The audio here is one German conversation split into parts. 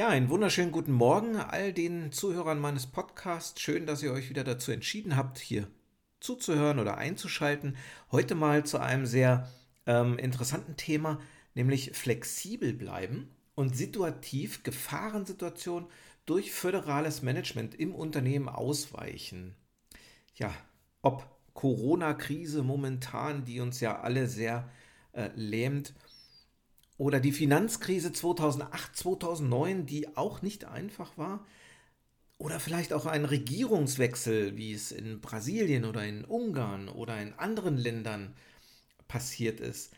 Ja, einen wunderschönen guten Morgen all den Zuhörern meines Podcasts. Schön, dass ihr euch wieder dazu entschieden habt, hier zuzuhören oder einzuschalten. Heute mal zu einem sehr ähm, interessanten Thema, nämlich flexibel bleiben und situativ Gefahrensituationen durch föderales Management im Unternehmen ausweichen. Ja, ob Corona-Krise momentan, die uns ja alle sehr äh, lähmt, oder die Finanzkrise 2008, 2009, die auch nicht einfach war. Oder vielleicht auch ein Regierungswechsel, wie es in Brasilien oder in Ungarn oder in anderen Ländern passiert ist.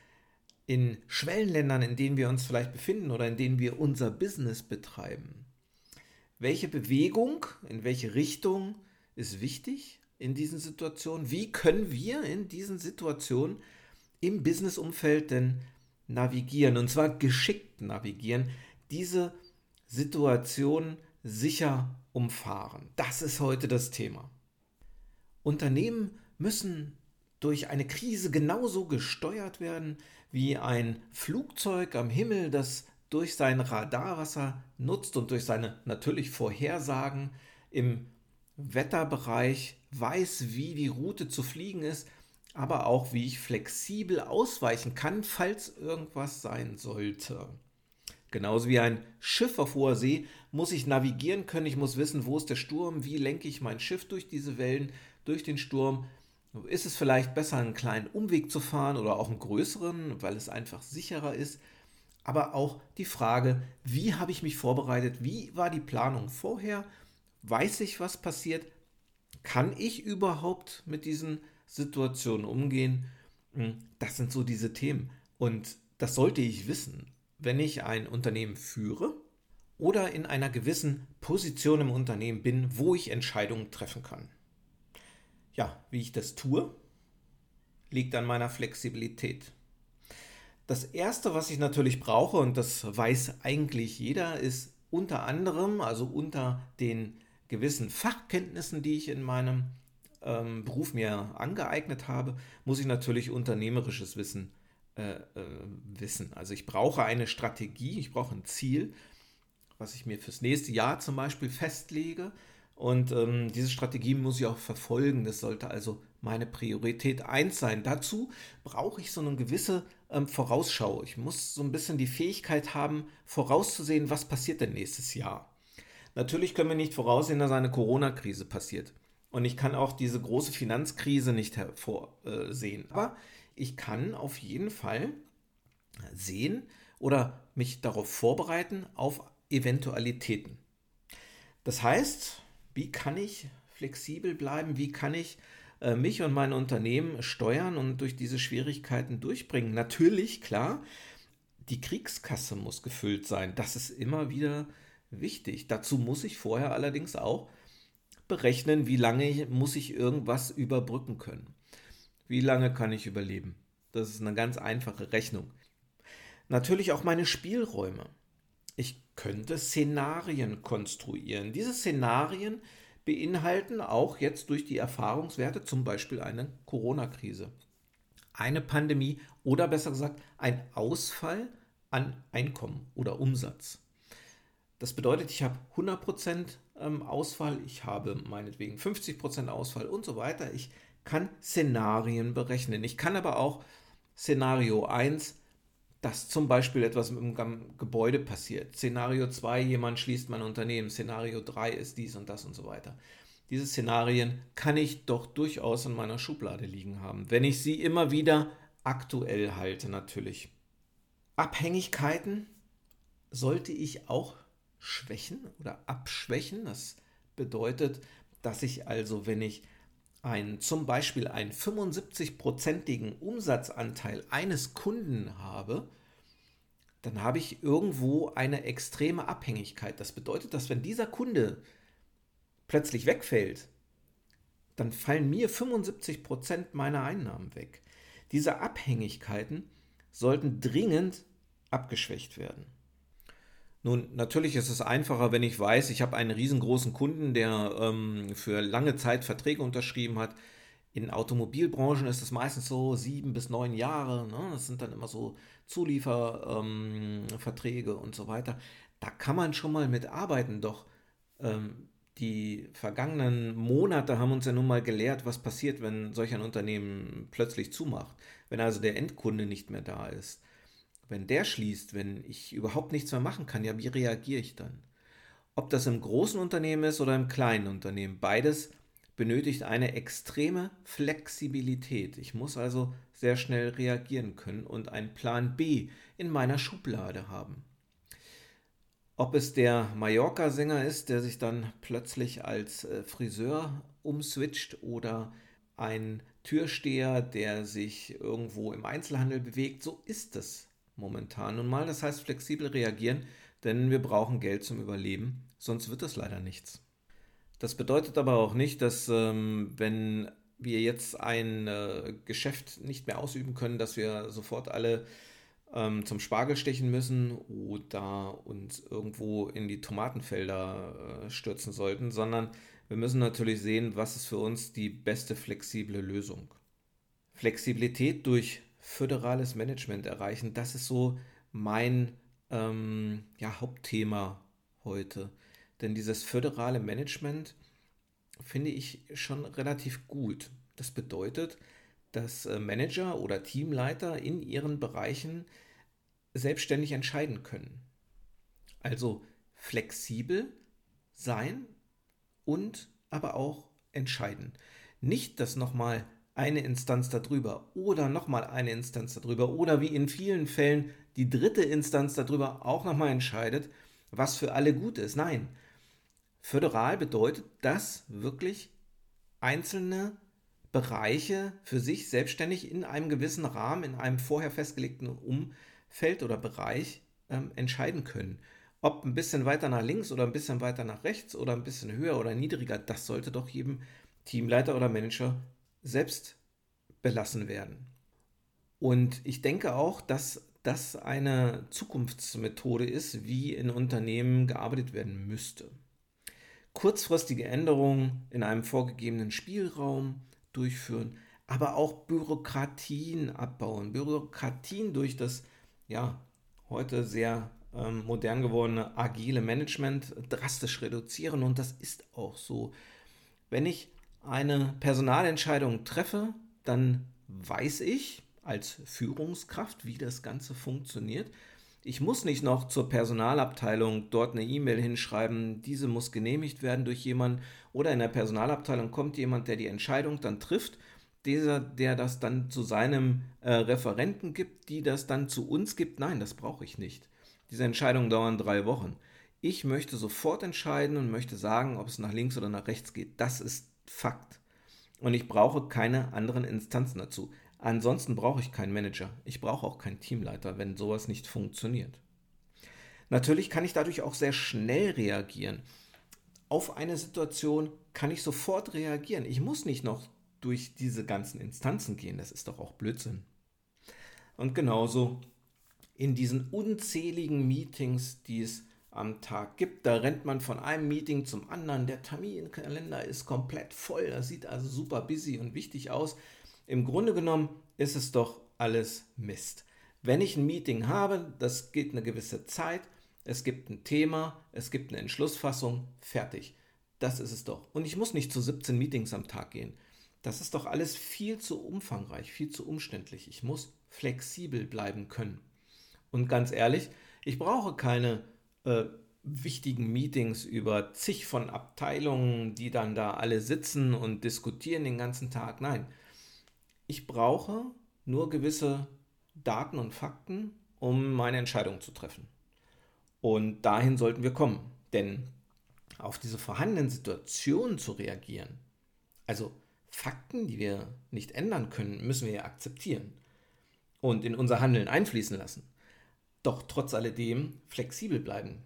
In Schwellenländern, in denen wir uns vielleicht befinden oder in denen wir unser Business betreiben. Welche Bewegung, in welche Richtung ist wichtig in diesen Situationen? Wie können wir in diesen Situationen im Businessumfeld denn navigieren, und zwar geschickt navigieren, diese Situation sicher umfahren. Das ist heute das Thema. Unternehmen müssen durch eine Krise genauso gesteuert werden wie ein Flugzeug am Himmel, das durch sein Radar, was er nutzt und durch seine natürlich Vorhersagen im Wetterbereich weiß, wie die Route zu fliegen ist aber auch wie ich flexibel ausweichen kann, falls irgendwas sein sollte. Genauso wie ein Schiff auf hoher See muss ich navigieren können, ich muss wissen, wo ist der Sturm, wie lenke ich mein Schiff durch diese Wellen, durch den Sturm. Ist es vielleicht besser, einen kleinen Umweg zu fahren oder auch einen größeren, weil es einfach sicherer ist? Aber auch die Frage, wie habe ich mich vorbereitet? Wie war die Planung vorher? Weiß ich, was passiert? Kann ich überhaupt mit diesen Situationen umgehen. Hm, das sind so diese Themen. Und das sollte ich wissen, wenn ich ein Unternehmen führe oder in einer gewissen Position im Unternehmen bin, wo ich Entscheidungen treffen kann. Ja, wie ich das tue, liegt an meiner Flexibilität. Das Erste, was ich natürlich brauche, und das weiß eigentlich jeder, ist unter anderem, also unter den gewissen Fachkenntnissen, die ich in meinem ähm, Beruf mir angeeignet habe, muss ich natürlich unternehmerisches Wissen äh, äh, wissen. Also ich brauche eine Strategie, ich brauche ein Ziel, was ich mir fürs nächste Jahr zum Beispiel festlege. Und ähm, diese Strategie muss ich auch verfolgen. Das sollte also meine Priorität 1 sein. Dazu brauche ich so eine gewisse ähm, Vorausschau. Ich muss so ein bisschen die Fähigkeit haben, vorauszusehen, was passiert denn nächstes Jahr. Natürlich können wir nicht voraussehen, dass eine Corona-Krise passiert. Und ich kann auch diese große Finanzkrise nicht hervorsehen. Aber ich kann auf jeden Fall sehen oder mich darauf vorbereiten auf Eventualitäten. Das heißt, wie kann ich flexibel bleiben? Wie kann ich äh, mich und mein Unternehmen steuern und durch diese Schwierigkeiten durchbringen? Natürlich, klar, die Kriegskasse muss gefüllt sein. Das ist immer wieder wichtig. Dazu muss ich vorher allerdings auch berechnen, wie lange muss ich irgendwas überbrücken können. Wie lange kann ich überleben? Das ist eine ganz einfache Rechnung. Natürlich auch meine Spielräume. Ich könnte Szenarien konstruieren. Diese Szenarien beinhalten auch jetzt durch die Erfahrungswerte zum Beispiel eine Corona-Krise, eine Pandemie oder besser gesagt ein Ausfall an Einkommen oder Umsatz. Das bedeutet, ich habe 100% ähm, Ausfall, ich habe meinetwegen 50% Ausfall und so weiter. Ich kann Szenarien berechnen. Ich kann aber auch Szenario 1, dass zum Beispiel etwas dem Gebäude passiert. Szenario 2, jemand schließt mein Unternehmen. Szenario 3 ist dies und das und so weiter. Diese Szenarien kann ich doch durchaus in meiner Schublade liegen haben, wenn ich sie immer wieder aktuell halte natürlich. Abhängigkeiten sollte ich auch schwächen oder abschwächen. Das bedeutet, dass ich also, wenn ich ein, zum Beispiel einen 75-prozentigen Umsatzanteil eines Kunden habe, dann habe ich irgendwo eine extreme Abhängigkeit. Das bedeutet, dass wenn dieser Kunde plötzlich wegfällt, dann fallen mir 75 Prozent meiner Einnahmen weg. Diese Abhängigkeiten sollten dringend abgeschwächt werden. Nun, natürlich ist es einfacher, wenn ich weiß, ich habe einen riesengroßen Kunden, der ähm, für lange Zeit Verträge unterschrieben hat. In Automobilbranchen ist es meistens so sieben bis neun Jahre. Ne? Das sind dann immer so Zulieferverträge ähm, und so weiter. Da kann man schon mal mitarbeiten, doch ähm, die vergangenen Monate haben uns ja nun mal gelehrt, was passiert, wenn solch ein Unternehmen plötzlich zumacht. Wenn also der Endkunde nicht mehr da ist. Wenn der schließt, wenn ich überhaupt nichts mehr machen kann, ja, wie reagiere ich dann? Ob das im großen Unternehmen ist oder im kleinen Unternehmen, beides benötigt eine extreme Flexibilität. Ich muss also sehr schnell reagieren können und einen Plan B in meiner Schublade haben. Ob es der Mallorca-Sänger ist, der sich dann plötzlich als äh, Friseur umswitcht oder ein Türsteher, der sich irgendwo im Einzelhandel bewegt, so ist es momentan nun mal. Das heißt flexibel reagieren, denn wir brauchen Geld zum Überleben, sonst wird es leider nichts. Das bedeutet aber auch nicht, dass ähm, wenn wir jetzt ein äh, Geschäft nicht mehr ausüben können, dass wir sofort alle ähm, zum Spargel stechen müssen oder uns irgendwo in die Tomatenfelder äh, stürzen sollten, sondern wir müssen natürlich sehen, was ist für uns die beste flexible Lösung. Flexibilität durch föderales Management erreichen, das ist so mein ähm, ja, Hauptthema heute. Denn dieses föderale Management finde ich schon relativ gut. Das bedeutet, dass äh, Manager oder Teamleiter in ihren Bereichen selbstständig entscheiden können. Also flexibel sein und aber auch entscheiden. Nicht, dass nochmal eine Instanz darüber oder nochmal eine Instanz darüber oder wie in vielen Fällen die dritte Instanz darüber auch nochmal entscheidet, was für alle gut ist. Nein, föderal bedeutet, dass wirklich einzelne Bereiche für sich selbstständig in einem gewissen Rahmen, in einem vorher festgelegten Umfeld oder Bereich ähm, entscheiden können. Ob ein bisschen weiter nach links oder ein bisschen weiter nach rechts oder ein bisschen höher oder niedriger, das sollte doch jedem Teamleiter oder Manager selbst belassen werden. Und ich denke auch, dass das eine Zukunftsmethode ist, wie in Unternehmen gearbeitet werden müsste. Kurzfristige Änderungen in einem vorgegebenen Spielraum durchführen, aber auch Bürokratien abbauen. Bürokratien durch das ja heute sehr ähm, modern gewordene agile Management drastisch reduzieren und das ist auch so. Wenn ich eine Personalentscheidung treffe, dann weiß ich als Führungskraft, wie das Ganze funktioniert. Ich muss nicht noch zur Personalabteilung dort eine E-Mail hinschreiben, diese muss genehmigt werden durch jemanden oder in der Personalabteilung kommt jemand, der die Entscheidung dann trifft, dieser, der das dann zu seinem äh, Referenten gibt, die das dann zu uns gibt. Nein, das brauche ich nicht. Diese Entscheidungen dauern drei Wochen. Ich möchte sofort entscheiden und möchte sagen, ob es nach links oder nach rechts geht. Das ist Fakt. Und ich brauche keine anderen Instanzen dazu. Ansonsten brauche ich keinen Manager. Ich brauche auch keinen Teamleiter, wenn sowas nicht funktioniert. Natürlich kann ich dadurch auch sehr schnell reagieren. Auf eine Situation kann ich sofort reagieren. Ich muss nicht noch durch diese ganzen Instanzen gehen. Das ist doch auch Blödsinn. Und genauso in diesen unzähligen Meetings, die es am Tag gibt. Da rennt man von einem Meeting zum anderen. Der Terminkalender ist komplett voll. Das sieht also super busy und wichtig aus. Im Grunde genommen ist es doch alles Mist. Wenn ich ein Meeting habe, das geht eine gewisse Zeit, es gibt ein Thema, es gibt eine Entschlussfassung, fertig. Das ist es doch. Und ich muss nicht zu 17 Meetings am Tag gehen. Das ist doch alles viel zu umfangreich, viel zu umständlich. Ich muss flexibel bleiben können. Und ganz ehrlich, ich brauche keine äh, wichtigen Meetings über zig von Abteilungen, die dann da alle sitzen und diskutieren den ganzen Tag. Nein, ich brauche nur gewisse Daten und Fakten, um meine Entscheidung zu treffen. Und dahin sollten wir kommen. Denn auf diese vorhandenen Situationen zu reagieren, also Fakten, die wir nicht ändern können, müssen wir ja akzeptieren und in unser Handeln einfließen lassen doch trotz alledem flexibel bleiben.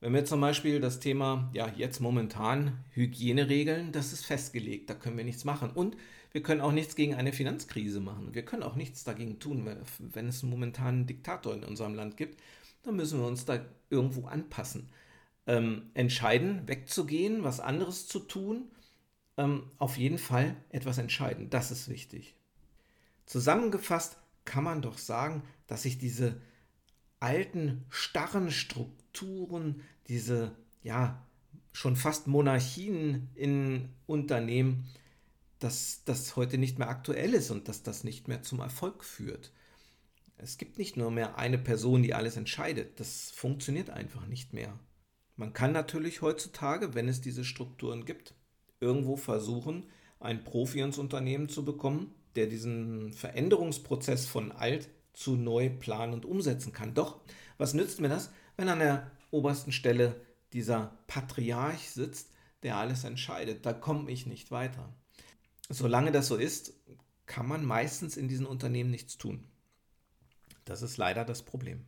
Wenn wir zum Beispiel das Thema, ja, jetzt momentan Hygieneregeln, das ist festgelegt, da können wir nichts machen. Und wir können auch nichts gegen eine Finanzkrise machen. Wir können auch nichts dagegen tun, wenn es momentan einen Diktator in unserem Land gibt, dann müssen wir uns da irgendwo anpassen. Ähm, entscheiden, wegzugehen, was anderes zu tun, ähm, auf jeden Fall etwas entscheiden. Das ist wichtig. Zusammengefasst kann man doch sagen, dass sich diese alten, starren Strukturen diese ja schon fast Monarchien in Unternehmen, dass das heute nicht mehr aktuell ist und dass das nicht mehr zum Erfolg führt. Es gibt nicht nur mehr eine Person, die alles entscheidet. Das funktioniert einfach nicht mehr. Man kann natürlich heutzutage, wenn es diese Strukturen gibt, irgendwo versuchen, einen Profi ins Unternehmen zu bekommen, der diesen Veränderungsprozess von alt zu neu planen und umsetzen kann. Doch, was nützt mir das, wenn an der obersten Stelle dieser Patriarch sitzt, der alles entscheidet? Da komme ich nicht weiter. Solange das so ist, kann man meistens in diesen Unternehmen nichts tun. Das ist leider das Problem.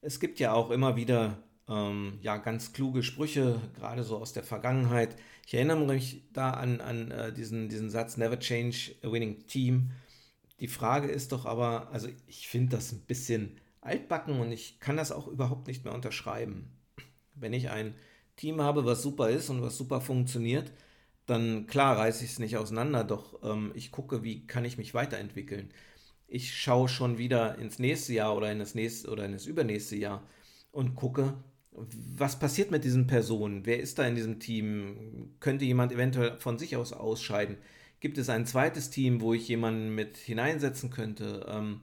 Es gibt ja auch immer wieder ähm, ja, ganz kluge Sprüche, gerade so aus der Vergangenheit. Ich erinnere mich da an, an äh, diesen, diesen Satz, Never change a winning team. Die Frage ist doch aber, also ich finde das ein bisschen altbacken und ich kann das auch überhaupt nicht mehr unterschreiben. Wenn ich ein Team habe, was super ist und was super funktioniert, dann klar reiße ich es nicht auseinander, doch ähm, ich gucke, wie kann ich mich weiterentwickeln. Ich schaue schon wieder ins nächste Jahr oder in das nächste oder in das übernächste Jahr und gucke, was passiert mit diesen Personen? Wer ist da in diesem Team? Könnte jemand eventuell von sich aus ausscheiden? Gibt es ein zweites Team, wo ich jemanden mit hineinsetzen könnte? Ähm,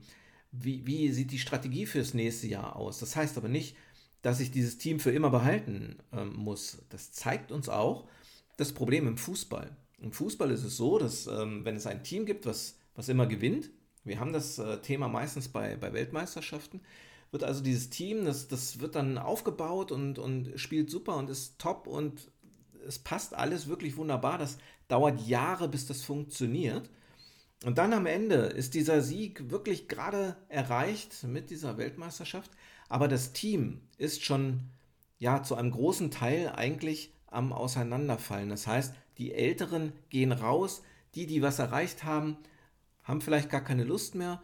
wie, wie, sieht die Strategie fürs nächste Jahr aus? Das heißt aber nicht, dass ich dieses Team für immer behalten ähm, muss. Das zeigt uns auch das Problem im Fußball. Im Fußball ist es so, dass ähm, wenn es ein Team gibt, was, was immer gewinnt, wir haben das äh, Thema meistens bei, bei Weltmeisterschaften, wird also dieses Team, das, das wird dann aufgebaut und, und spielt super und ist top und es passt alles wirklich wunderbar. Das dauert Jahre, bis das funktioniert. Und dann am Ende ist dieser Sieg wirklich gerade erreicht mit dieser Weltmeisterschaft. Aber das Team ist schon ja zu einem großen Teil eigentlich am Auseinanderfallen. Das heißt, die Älteren gehen raus, die, die was erreicht haben, haben vielleicht gar keine Lust mehr.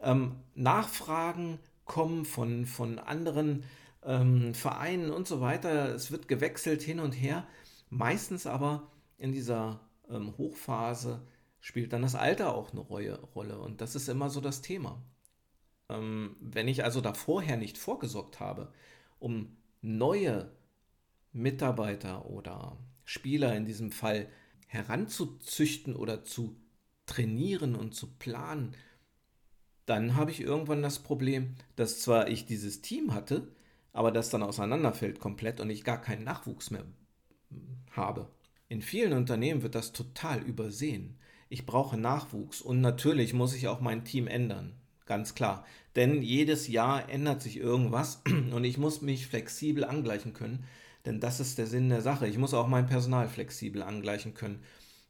Ähm, Nachfragen kommen von, von anderen ähm, Vereinen und so weiter. Es wird gewechselt hin und her. Meistens aber in dieser ähm, Hochphase spielt dann das Alter auch eine Rolle. Und das ist immer so das Thema. Ähm, wenn ich also da vorher nicht vorgesorgt habe, um neue Mitarbeiter oder Spieler in diesem Fall heranzuzüchten oder zu trainieren und zu planen, dann habe ich irgendwann das Problem, dass zwar ich dieses Team hatte, aber das dann auseinanderfällt komplett und ich gar keinen Nachwuchs mehr habe. In vielen Unternehmen wird das total übersehen. Ich brauche Nachwuchs und natürlich muss ich auch mein Team ändern. Ganz klar. Denn jedes Jahr ändert sich irgendwas und ich muss mich flexibel angleichen können. Denn das ist der Sinn der Sache. Ich muss auch mein Personal flexibel angleichen können.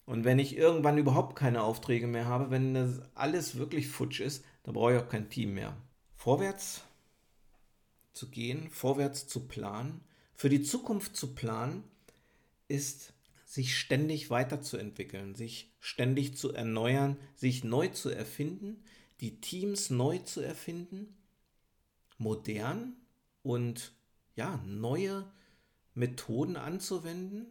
Und wenn ich irgendwann überhaupt keine Aufträge mehr habe, wenn das alles wirklich futsch ist, dann brauche ich auch kein Team mehr. Vorwärts zu gehen, vorwärts zu planen, für die Zukunft zu planen, ist sich ständig weiterzuentwickeln, sich ständig zu erneuern, sich neu zu erfinden, die Teams neu zu erfinden, modern und ja, neue Methoden anzuwenden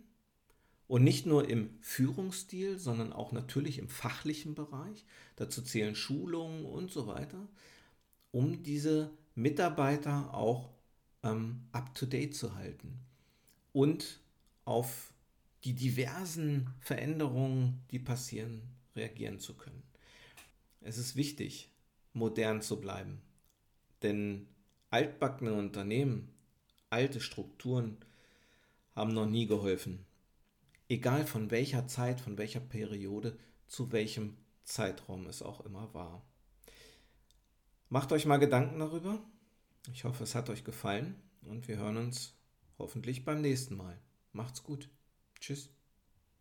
und nicht nur im Führungsstil, sondern auch natürlich im fachlichen Bereich. Dazu zählen Schulungen und so weiter, um diese Mitarbeiter auch ähm, up-to-date zu halten und auf die diversen Veränderungen, die passieren, reagieren zu können. Es ist wichtig, modern zu bleiben, denn altbackene Unternehmen, alte Strukturen haben noch nie geholfen egal von welcher Zeit, von welcher Periode, zu welchem Zeitraum es auch immer war. Macht euch mal Gedanken darüber. Ich hoffe, es hat euch gefallen und wir hören uns hoffentlich beim nächsten Mal. Macht's gut. Tschüss.